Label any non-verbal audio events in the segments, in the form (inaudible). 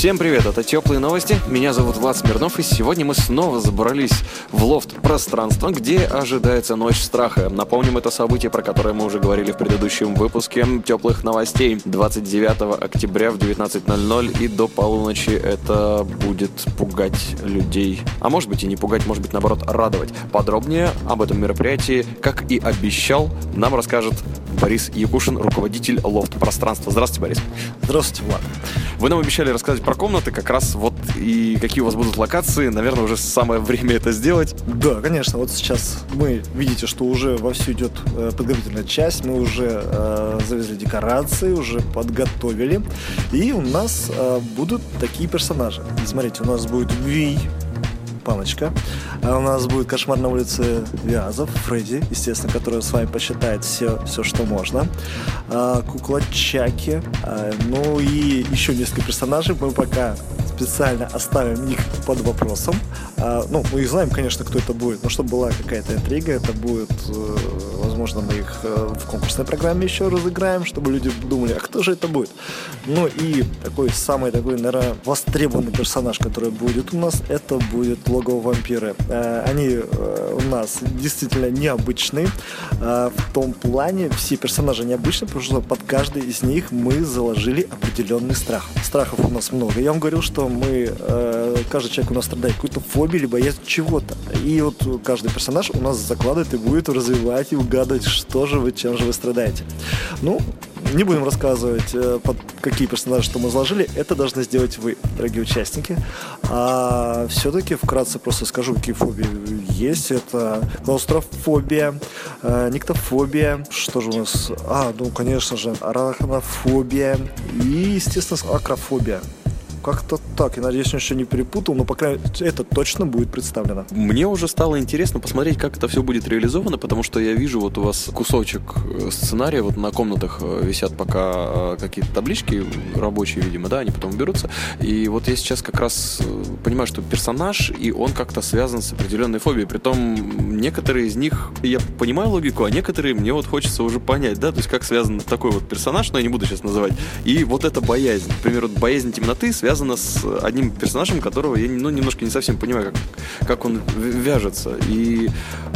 Всем привет, это Теплые новости. Меня зовут Влад Смирнов, и сегодня мы снова забрались в лофт пространства, где ожидается ночь страха. Напомним, это событие, про которое мы уже говорили в предыдущем выпуске Теплых новостей. 29 октября в 19.00 и до полуночи это будет пугать людей. А может быть и не пугать, может быть наоборот радовать. Подробнее об этом мероприятии, как и обещал, нам расскажет Борис Якушин, руководитель лофт пространства. Здравствуйте, Борис. Здравствуйте, Влад. Вы нам обещали рассказать про комнаты, как раз вот и какие у вас будут локации. Наверное, уже самое время это сделать. Да, конечно. Вот сейчас мы видите, что уже вовсю идет э, подготовительная часть. Мы уже э, завезли декорации, уже подготовили. И у нас э, будут такие персонажи. Смотрите, у нас будет Вий, Паночка. А у нас будет кошмар на улице Вязов, Фредди, естественно, который с вами посчитает все, все что можно. А, кукла Чаки. А, ну и еще несколько персонажей. Мы пока специально оставим их под вопросом. А, ну, мы и знаем, конечно, кто это будет, но чтобы была какая-то интрига, это будет, э, возможно, мы их э, в конкурсной программе еще разыграем, чтобы люди думали, а кто же это будет? Ну и такой самый такой, наверное, востребованный персонаж, который будет у нас, это будет логово вампиры. Э, они у нас действительно необычные. В том плане все персонажи необычные, потому что под каждый из них мы заложили определенный страх. Страхов у нас много. Я вам говорил, что мы, э, каждый человек у нас страдает какой-то фобией, либо боязнь чего-то. И вот каждый персонаж у нас закладывает и будет развивать и угадывать, что же вы, чем же вы страдаете. Ну, не будем рассказывать, э, под какие персонажи что мы заложили. Это должны сделать вы, дорогие участники. А все-таки вкратце просто скажу, какие фобии есть. Это клаустрофобия, э, никтофобия. Что же у нас? А, ну, конечно же, арахнофобия и, естественно, акрофобия. Как-то так. Я надеюсь, он еще не перепутал, но, по крайней мере, это точно будет представлено. Мне уже стало интересно посмотреть, как это все будет реализовано, потому что я вижу вот у вас кусочек э, сценария, вот на комнатах э, висят пока э, какие-то таблички рабочие, видимо, да, они потом берутся. И вот я сейчас как раз понимаю, что персонаж, и он как-то связан с определенной фобией. Притом некоторые из них, я понимаю логику, а некоторые мне вот хочется уже понять, да, то есть как связан такой вот персонаж, но я не буду сейчас называть, и вот эта боязнь. Например, вот боязнь темноты связана связано с одним персонажем, которого я ну, немножко не совсем понимаю, как, как он вяжется и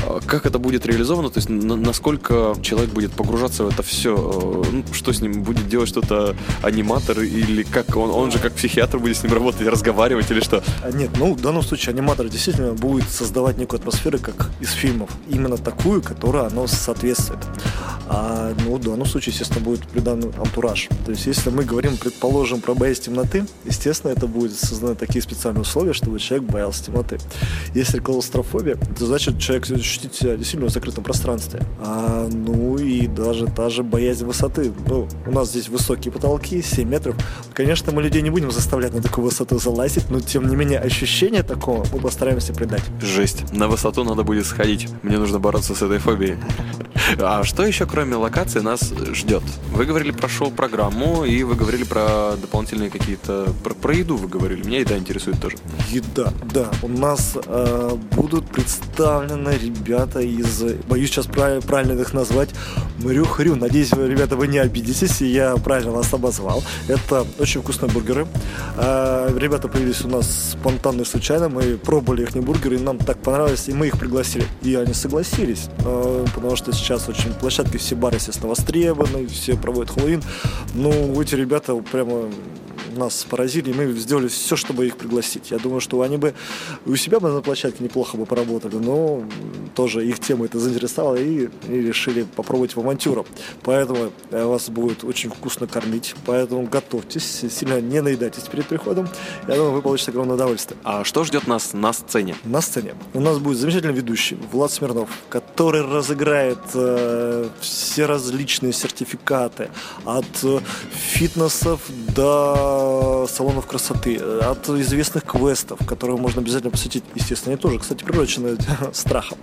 а, как это будет реализовано, то есть на, насколько человек будет погружаться в это все, э, ну, что с ним будет делать что-то аниматор или как он, он же как психиатр будет с ним работать, разговаривать или что? А, нет, ну в данном случае аниматор действительно будет создавать некую атмосферу, как из фильмов, именно такую, которая оно соответствует. А ну, в данном случае, естественно, будет придан антураж. То есть, если мы говорим, предположим, про боязнь темноты, естественно, это будет созданы такие специальные условия, чтобы человек боялся темноты. Если клаустрофобия, то значит, человек ощутит себя действительно в закрытом пространстве. А, ну и даже та же боязнь высоты. Ну, у нас здесь высокие потолки, 7 метров. Конечно, мы людей не будем заставлять на такую высоту залазить, но тем не менее ощущение такого мы постараемся придать. Жесть. На высоту надо будет сходить. Мне нужно бороться с этой фобией. А что еще, кроме локации, нас ждет? Вы говорили про шоу-программу, и вы говорили про дополнительные какие-то... Про, про еду вы говорили. Меня еда интересует тоже. Еда, да. У нас э, будут представлены ребята из... Боюсь сейчас прав, правильно их назвать. Мрю-хрю. Надеюсь, ребята, вы не обидитесь, и я правильно вас обозвал. Это очень вкусные бургеры. Э, ребята появились у нас спонтанно и случайно. Мы пробовали их бургеры, и нам так понравилось, и мы их пригласили. И они согласились, э, потому что сейчас сейчас очень площадки все бары, естественно, востребованы, все проводят Хэллоуин. Ну, эти ребята прямо нас поразили, и мы сделали все, чтобы их пригласить. Я думаю, что они бы у себя бы на площадке неплохо бы поработали, но тоже их тема это заинтересовала и, и решили попробовать в авантюру. Поэтому э, вас будет очень вкусно кормить, поэтому готовьтесь, сильно не наедайтесь перед приходом. Я думаю, вы получите огромное удовольствие. А что ждет нас на сцене? На сцене у нас будет замечательный ведущий Влад Смирнов, который разыграет э, все различные сертификаты от э, фитнесов до салонов красоты, от известных квестов, которые можно обязательно посетить. Естественно, они тоже, кстати, приурочены (laughs) страхом.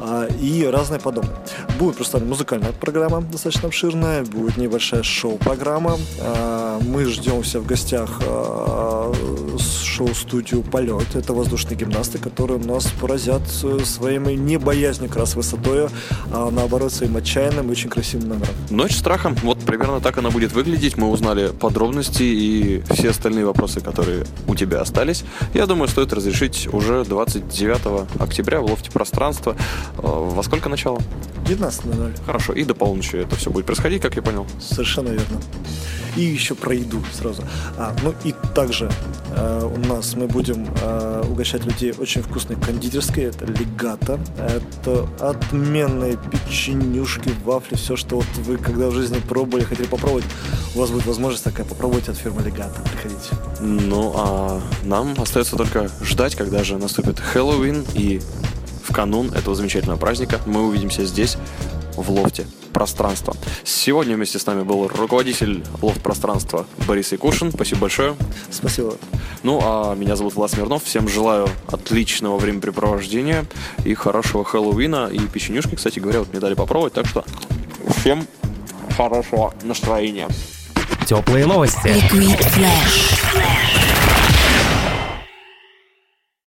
А, и разные подобные. Будет представлена музыкальная программа, достаточно обширная, будет небольшая шоу-программа, а, мы ждем все в гостях э, шоу-студию «Полет». Это воздушные гимнасты, которые нас поразят своими не боязнью как раз высотой, а наоборот своим отчаянным и очень красивым номером. Ночь страха. Вот примерно так она будет выглядеть. Мы узнали подробности и все остальные вопросы, которые у тебя остались. Я думаю, стоит разрешить уже 29 октября в лофте пространства. Во сколько начало? 19.00. Хорошо. И до полуночи это все будет происходить, как я понял? Совершенно верно. И еще про еду сразу. А, ну и также э, у нас мы будем э, угощать людей очень вкусной кондитерской. Это легата. Это отменные печенюшки, вафли, все, что вот вы когда в жизни пробовали, хотели попробовать, у вас будет возможность такая попробовать от фирмы Легата. Приходите. Ну, а нам остается только ждать, когда же наступит Хэллоуин и в канун этого замечательного праздника мы увидимся здесь, в лофте пространства. Сегодня вместе с нами был руководитель лофт пространства Борис Якушин. Спасибо большое. Спасибо. Ну, а меня зовут Влад Смирнов. Всем желаю отличного времяпрепровождения и хорошего Хэллоуина. И печенюшки, кстати говоря, вот мне дали попробовать. Так что всем хорошего настроения. Теплые новости. Liquid Flash.